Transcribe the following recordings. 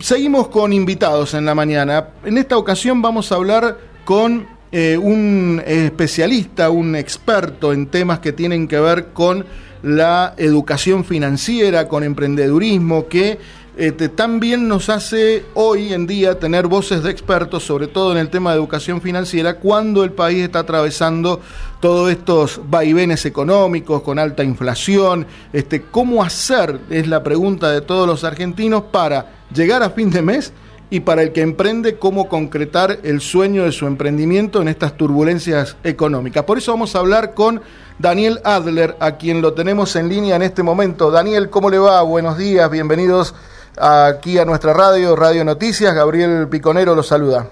seguimos con invitados en la mañana. En esta ocasión vamos a hablar con eh, un especialista, un experto en temas que tienen que ver con la educación financiera, con emprendedurismo, que este, también nos hace hoy en día tener voces de expertos, sobre todo en el tema de educación financiera, cuando el país está atravesando todos estos vaivenes económicos con alta inflación. Este, ¿Cómo hacer? Es la pregunta de todos los argentinos para llegar a fin de mes y para el que emprende cómo concretar el sueño de su emprendimiento en estas turbulencias económicas. Por eso vamos a hablar con Daniel Adler, a quien lo tenemos en línea en este momento. Daniel, ¿cómo le va? Buenos días, bienvenidos aquí a nuestra radio, Radio Noticias. Gabriel Piconero lo saluda.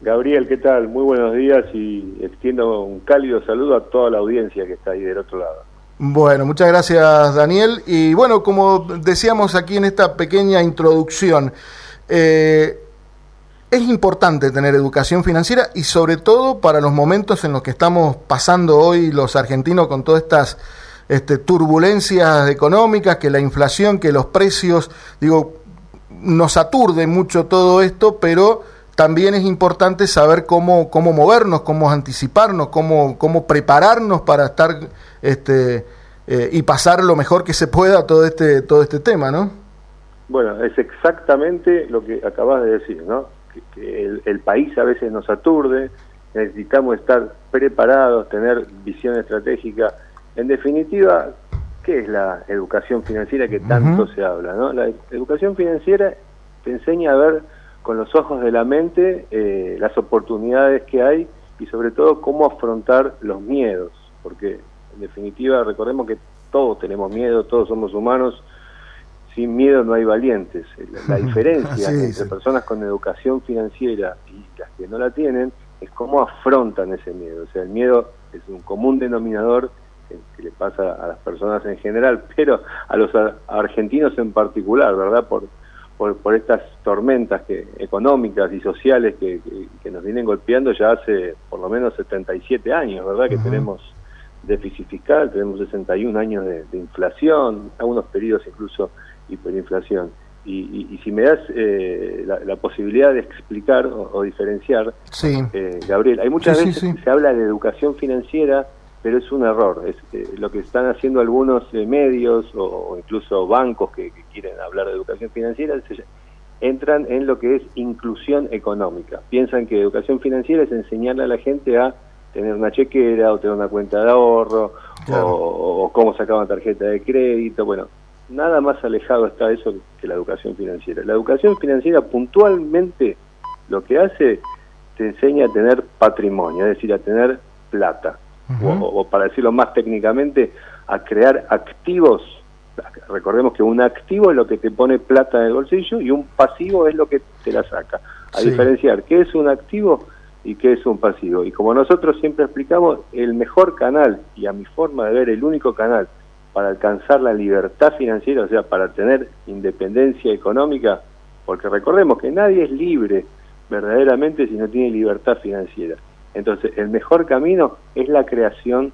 Gabriel, ¿qué tal? Muy buenos días y extiendo un cálido saludo a toda la audiencia que está ahí del otro lado. Bueno, muchas gracias Daniel. Y bueno, como decíamos aquí en esta pequeña introducción, eh, es importante tener educación financiera y sobre todo para los momentos en los que estamos pasando hoy los argentinos con todas estas este, turbulencias económicas, que la inflación, que los precios, digo, nos aturde mucho todo esto, pero también es importante saber cómo, cómo movernos, cómo anticiparnos, cómo, cómo prepararnos para estar este, eh, y pasar lo mejor que se pueda todo este, todo este tema, ¿no? Bueno, es exactamente lo que acabas de decir, ¿no? Que, el, el, país a veces nos aturde, necesitamos estar preparados, tener visión estratégica en definitiva, ¿qué es la educación financiera que tanto se habla? ¿no? La educación financiera te enseña a ver con los ojos de la mente eh, las oportunidades que hay y sobre todo cómo afrontar los miedos, porque en definitiva recordemos que todos tenemos miedo, todos somos humanos, sin miedo no hay valientes. La, diferencia entre personas con educación financiera y las que no la tienen es cómo afrontan ese miedo. O sea, el miedo es un común denominador que, le pasa a las personas en general, pero a los argentinos en particular, ¿verdad? Por, por, estas tormentas que, económicas y sociales que, nos vienen golpeando ya hace por lo menos 77 años, ¿verdad? Que tenemos déficit fiscal, tenemos 61 años de, inflación, algunos periodos incluso hiperinflación. Y, si me das eh, la, posibilidad de explicar o, diferenciar, sí. Eh, Gabriel, hay muchas veces se habla de educación financiera pero es un error. Es eh, lo que están haciendo algunos eh, medios o, incluso bancos que, quieren hablar de educación financiera entran en lo que es inclusión económica. Piensan que educación financiera es enseñarle a la gente a tener una chequera o tener una cuenta de ahorro o, cómo sacar una tarjeta de crédito. Bueno, nada más alejado está eso que la educación financiera. La educación financiera puntualmente lo que hace te enseña a tener patrimonio, es decir, a tener plata o, para decirlo más técnicamente, a crear activos. Recordemos que un activo es lo que te pone plata en el bolsillo y un pasivo es lo que te la saca. A diferenciar qué es un activo y qué es un pasivo. Y como nosotros siempre explicamos, el mejor canal, y a mi forma de ver, el único canal para alcanzar la libertad financiera, o sea, para tener independencia económica, porque recordemos que nadie es libre verdaderamente si no tiene libertad financiera. Entonces, el mejor camino es la creación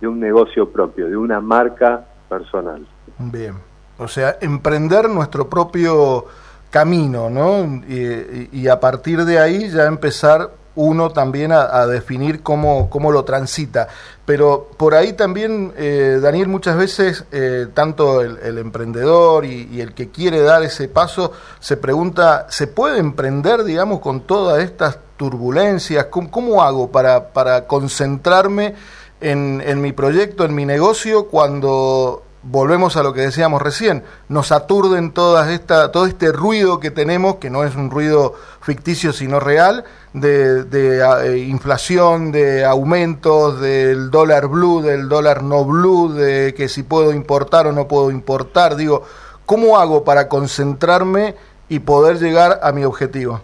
de un negocio propio, de una marca personal. Bien, o sea, emprender nuestro propio camino, ¿no? Y, a partir de ahí ya empezar uno también a, definir cómo, cómo, lo transita. Pero por ahí también, eh, Daniel, muchas veces, eh, tanto el, emprendedor y, el que quiere dar ese paso, se pregunta, ¿se puede emprender, digamos, con todas estas turbulencias? ¿Cómo, hago para, para concentrarme en, en, mi proyecto, en mi negocio, cuando volvemos a lo que decíamos recién, nos aturden todas esta, todo este ruido que tenemos, que no es un ruido ficticio sino real, de, eh, inflación, de aumentos, del dólar blue, del dólar no blue, de que si puedo importar o no puedo importar. Digo, ¿cómo hago para concentrarme y poder llegar a mi objetivo?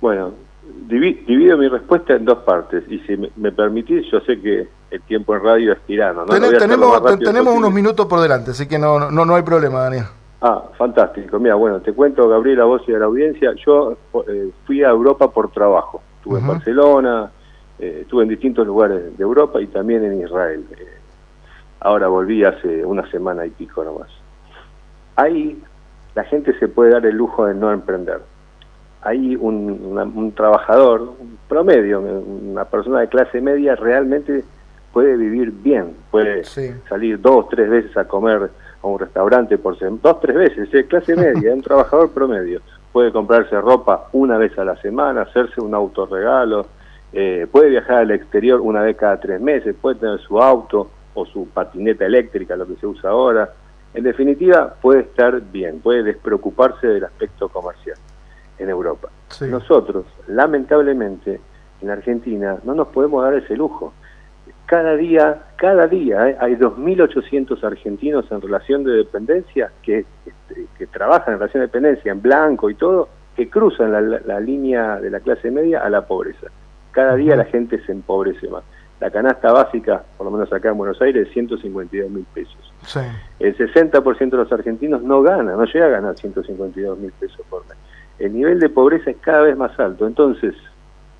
Bueno, divido mi respuesta en dos partes y si me, permitís, yo sé que el tiempo en radio es tirano. ¿no? tenemos tenemos unos minutos por delante, así que no, no, no hay problema, Daniel. Ah, fantástico. Mira, bueno, te cuento, Gabriel, a vos y a la audiencia. Yo eh, fui a Europa por trabajo. Estuve en Barcelona, eh, estuve en distintos lugares de Europa y también en Israel. Eh, ahora volví hace una semana y pico nomás. Ahí la gente se puede dar el lujo de no emprender. Hay un, trabajador un promedio, una persona de clase media realmente puede vivir bien, puede salir dos, tres veces a comer a un restaurante por dos, tres veces, es clase media, un trabajador promedio. Puede comprarse ropa una vez a la semana, hacerse un autorregalo, eh, puede viajar al exterior una vez cada tres meses, puede tener su auto o su patineta eléctrica, lo que se usa ahora. En definitiva, puede estar bien, puede despreocuparse del aspecto comercial en Europa. Nosotros, lamentablemente, en Argentina no nos podemos dar ese lujo cada día, cada día eh, hay 2.800 argentinos en relación de dependencia que, este, que trabajan en relación de dependencia en blanco y todo, que cruzan la, línea de la clase media a la pobreza. Cada día la gente se empobrece más. La canasta básica, por lo menos acá en Buenos Aires, es 152 mil pesos. El 60% de los argentinos no gana, no llega a ganar 152 mil pesos por mes. El nivel de pobreza es cada vez más alto. Entonces,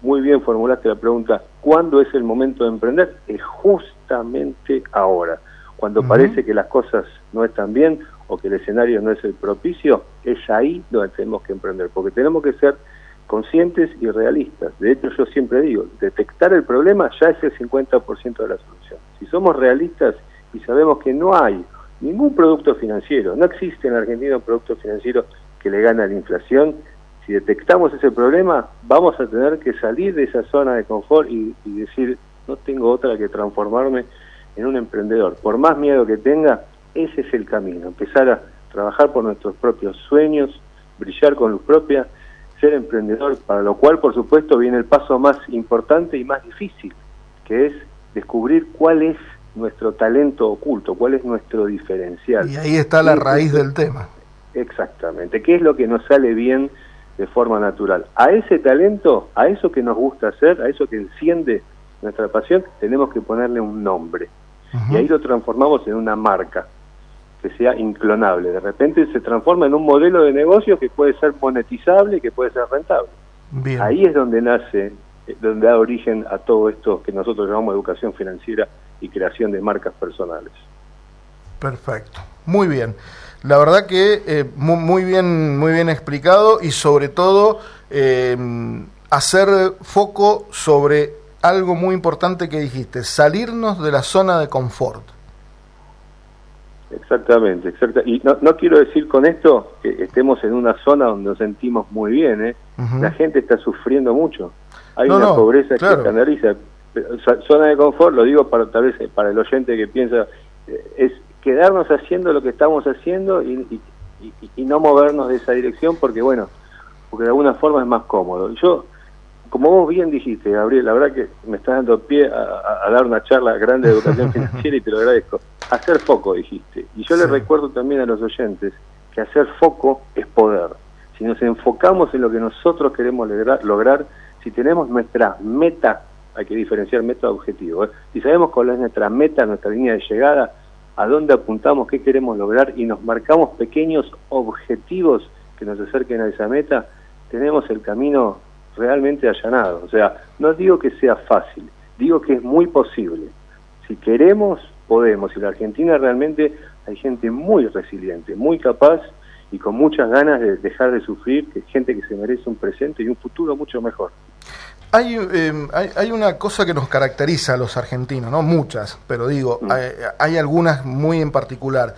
muy bien formulaste la pregunta, ¿cuándo es el momento de emprender? Es justamente ahora. Cuando parece que las cosas no están bien o que el escenario no es el propicio, es ahí donde tenemos que emprender, porque tenemos que ser conscientes y realistas. De hecho, yo siempre digo, detectar el problema ya es el 50% de la solución. Si somos realistas y sabemos que no hay ningún producto financiero, no existe en Argentina un producto financiero que le gane a la inflación, si detectamos ese problema, vamos a tener que salir de esa zona de confort y, decir, no tengo otra que transformarme en un emprendedor. Por más miedo que tenga, ese es el camino, empezar a trabajar por nuestros propios sueños, brillar con luz propia, ser emprendedor, para lo cual, por supuesto, viene el paso más importante y más difícil, que es descubrir cuál es nuestro talento oculto, cuál es nuestro diferencial. Y ahí está la raíz del tema. Exactamente, qué es lo que nos sale bien de forma natural. A ese talento, a eso que nos gusta hacer, a eso que enciende nuestra pasión, tenemos que ponerle un nombre. Y ahí lo transformamos en una marca que sea inclonable. De repente se transforma en un modelo de negocio que puede ser monetizable y que puede ser rentable. Ahí es donde nace, eh, donde da origen a todo esto que nosotros llamamos educación financiera y creación de marcas personales. Perfecto. Muy bien. La verdad que eh, muy, bien, muy bien explicado y sobre todo eh, hacer foco sobre algo muy importante que dijiste, salirnos de la zona de confort. Exactamente, exacto. Y no, no quiero decir con esto que estemos en una zona donde nos sentimos muy bien, ¿eh? La gente está sufriendo mucho. Hay una pobreza que escandaliza. Zona de confort, lo digo para tal vez para el oyente que piensa, es quedarnos haciendo lo que estamos haciendo y, no movernos de esa dirección porque, bueno, porque de alguna forma es más cómodo. Yo, como vos bien dijiste, Gabriel, la verdad que me estás dando pie a, dar una charla grande de educación financiera y te lo agradezco. Hacer foco, dijiste. Y yo le recuerdo también a los oyentes que hacer foco es poder. Si nos enfocamos en lo que nosotros queremos lograr, lograr si tenemos nuestra meta, hay que diferenciar meta de objetivo, ¿eh? si sabemos cuál es nuestra meta, nuestra línea de llegada, a dónde apuntamos, qué queremos lograr y nos marcamos pequeños objetivos que nos acerquen a esa meta, tenemos el camino realmente allanado. O sea, no digo que sea fácil, digo que es muy posible. Si queremos, podemos. Y la Argentina realmente hay gente muy resiliente, muy capaz y con muchas ganas de dejar de sufrir, que gente que se merece un presente y un futuro mucho mejor. Em, hay, hay, una cosa que nos caracteriza a los argentinos, no muchas, pero digo, mm. hay, algunas muy en particular.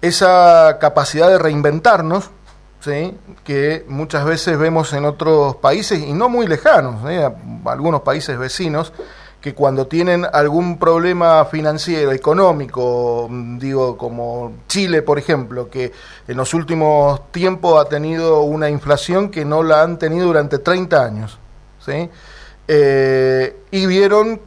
Esa capacidad de reinventarnos, ¿sí? que muchas veces vemos en otros países, y no muy lejanos, algunos países vecinos, que cuando tienen algún problema financiero, económico, digo, como Chile, por ejemplo, que en los últimos tiempos ha tenido una inflación que no la han tenido durante 30 años. Eh, y vieron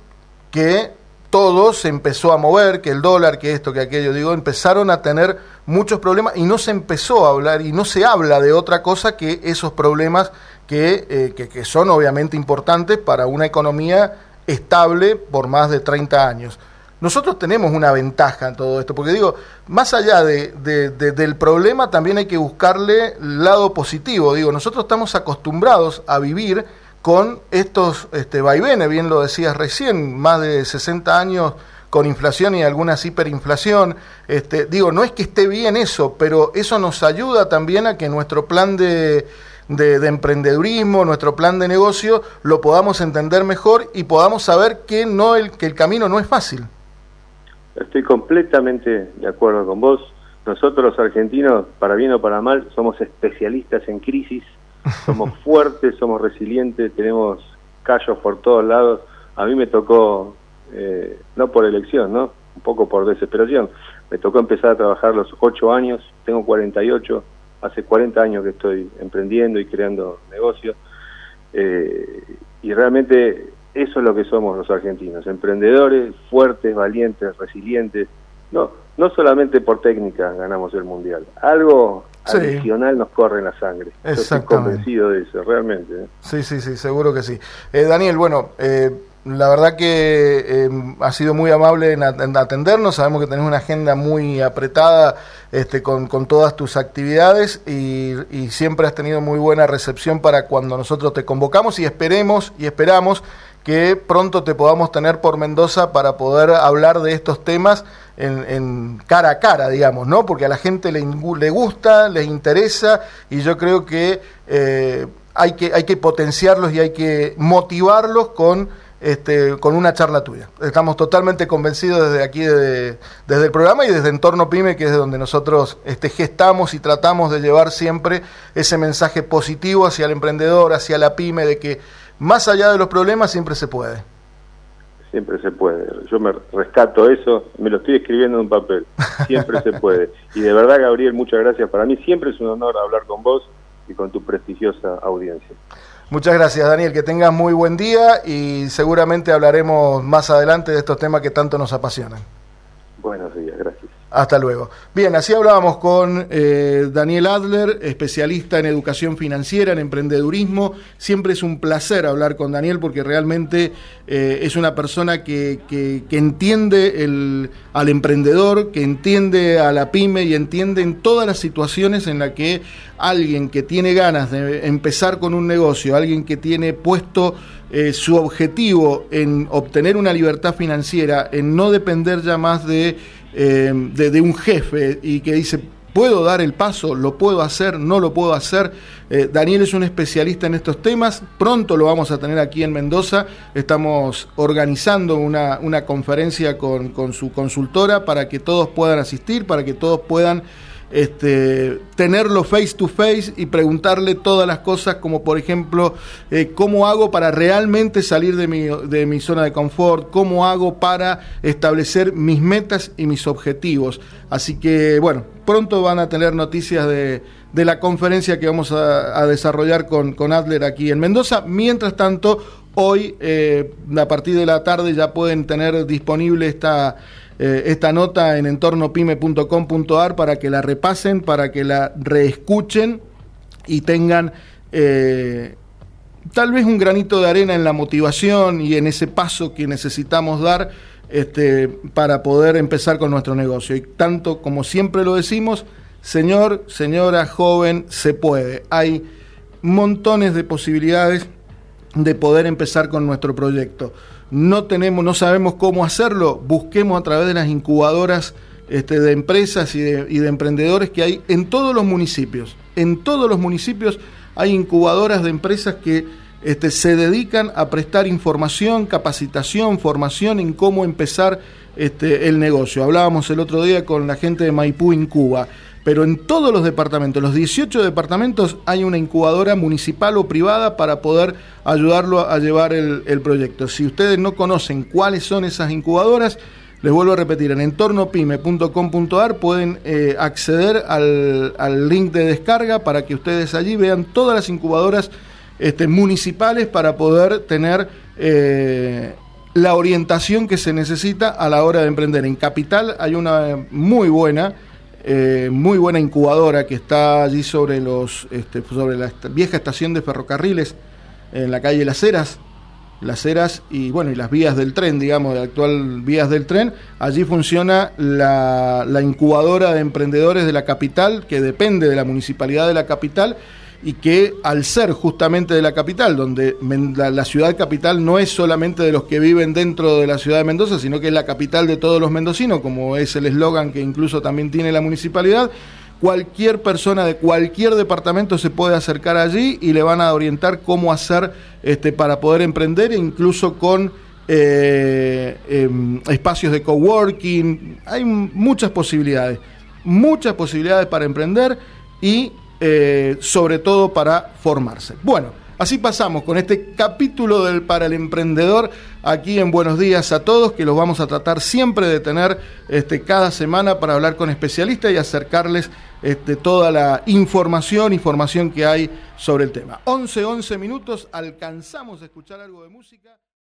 que todo se empezó a mover, que el dólar, que esto, que aquello, digo, empezaron a tener muchos problemas y no se empezó a hablar y no se habla de otra cosa que esos problemas que, eh, que, que son obviamente importantes para una economía estable por más de 30 años. Nosotros tenemos una ventaja en todo esto, porque digo, más allá de, del problema, también hay que buscarle lado positivo. Digo, nosotros estamos acostumbrados a vivir con estos este, vaivenes, bien lo decías recién, más de 60 años con inflación y algunas hiperinflación. Este, digo, no es que esté bien eso, pero eso nos ayuda también a que nuestro plan de, de, emprendedurismo, nuestro plan de negocio, lo podamos entender mejor y podamos saber que, no el, que el camino no es fácil. Estoy completamente de acuerdo con vos. Nosotros los argentinos, para bien o para mal, somos especialistas en crisis, somos fuertes, somos resilientes, tenemos callos por todos lados. A mí me tocó, eh, no por elección, ¿no? Un poco por desesperación. Me tocó empezar a trabajar los ocho años, tengo 48, hace 40 años que estoy emprendiendo y creando negocios. Eh, y realmente eso es lo que somos los argentinos, emprendedores, fuertes, valientes, resilientes. No, no solamente por técnica ganamos el mundial, algo adicional nos corre en la sangre. estoy convencido de eso, realmente. ¿eh? Sí, sí, sí, seguro que sí. Eh, Daniel, bueno, eh, la verdad que ha sido muy amable en, atendernos. Sabemos que tenés una agenda muy apretada este, con, todas tus actividades y, y, siempre has tenido muy buena recepción para cuando nosotros te convocamos y esperemos y esperamos que pronto te podamos tener por Mendoza para poder hablar de estos temas en, cara a cara, digamos, ¿no? Porque a la gente le, le gusta, les interesa y yo creo que, eh, hay que hay que potenciarlos y hay que motivarlos con este, con una charla tuya. Estamos totalmente convencidos desde aquí, desde, el programa y desde Entorno Pyme, que es donde nosotros este, gestamos y tratamos de llevar siempre ese mensaje positivo hacia el emprendedor, hacia la pyme, de que más allá de los problemas siempre se puede. Siempre se puede. Yo me rescato eso, me lo estoy escribiendo en un papel. Siempre se puede. Y de verdad, Gabriel, muchas gracias. Para mí siempre es un honor hablar con vos y con tu prestigiosa audiencia. Muchas gracias, Daniel. Que tengas muy buen día y seguramente hablaremos más adelante de estos temas que tanto nos apasionan. Buenos días, gracias. Hasta luego. Bien, así hablábamos con eh, Daniel Adler, especialista en educación financiera, en emprendedurismo. Siempre es un placer hablar con Daniel porque realmente eh, es una persona que, que, entiende al emprendedor, que entiende a la pyme y entiende en todas las situaciones en las que alguien que tiene ganas de empezar con un negocio, alguien que tiene puesto eh, su objetivo en obtener una libertad financiera, en no depender ya más de eh, de, un jefe y que dice, ¿puedo dar el paso? ¿Lo puedo hacer? ¿No lo puedo hacer? Eh, Daniel es un especialista en estos temas, pronto lo vamos a tener aquí en Mendoza, estamos organizando una, una conferencia con, con su consultora para que todos puedan asistir, para que todos puedan este, tenerlo face to face y preguntarle todas las cosas como por ejemplo eh, cómo hago para realmente salir de mi, de mi zona de confort, cómo hago para establecer mis metas y mis objetivos. Así que bueno, pronto van a tener noticias de, de la conferencia que vamos a, desarrollar con, con, Adler aquí en Mendoza. Mientras tanto, hoy eh, a partir de la tarde ya pueden tener disponible esta eh, esta nota en entornopyme.com.ar para que la repasen, para que la reescuchen y tengan eh, tal vez un granito de arena en la motivación y en ese paso que necesitamos dar este, para poder empezar con nuestro negocio. Y tanto como siempre lo decimos, señor, señora, joven, se puede. Hay montones de posibilidades de poder empezar con nuestro proyecto no tenemos, no sabemos cómo hacerlo, busquemos a través de las incubadoras este, de empresas y de, emprendedores que hay en todos los municipios. En todos los municipios hay incubadoras de empresas que este, se dedican a prestar información, capacitación, formación en cómo empezar este, el negocio. Hablábamos el otro día con la gente de Maipú Incuba pero en todos los departamentos, los 18 departamentos, hay una incubadora municipal o privada para poder ayudarlo a llevar el, proyecto. Si ustedes no conocen cuáles son esas incubadoras, les vuelvo a repetir, en entornopyme.com.ar pueden eh, acceder al, link de descarga para que ustedes allí vean todas las incubadoras este, municipales para poder tener eh, la orientación que se necesita a la hora de emprender. En Capital hay una muy buena eh, muy buena incubadora que está allí sobre los este, sobre la vieja estación de ferrocarriles en la calle Las Heras. Las Heras y bueno y las vías del tren digamos de actual vías del tren. Allí funciona la, la incubadora de emprendedores de la capital que depende de la municipalidad de la capital y que al ser justamente de la capital, donde la, ciudad capital no es solamente de los que viven dentro de la ciudad de Mendoza, sino que es la capital de todos los mendocinos, como es el eslogan que incluso también tiene la municipalidad, cualquier persona de cualquier departamento se puede acercar allí y le van a orientar cómo hacer este, para poder emprender, incluso con eh, em, espacios de coworking. Hay muchas posibilidades, muchas posibilidades para emprender y eh, sobre todo para formarse. Bueno, así pasamos con este capítulo del para el emprendedor aquí en Buenos Días a todos, que los vamos a tratar siempre de tener este, cada semana para hablar con especialistas y acercarles este, toda la información, información que hay sobre el tema. 11, 11 minutos, alcanzamos a escuchar algo de música.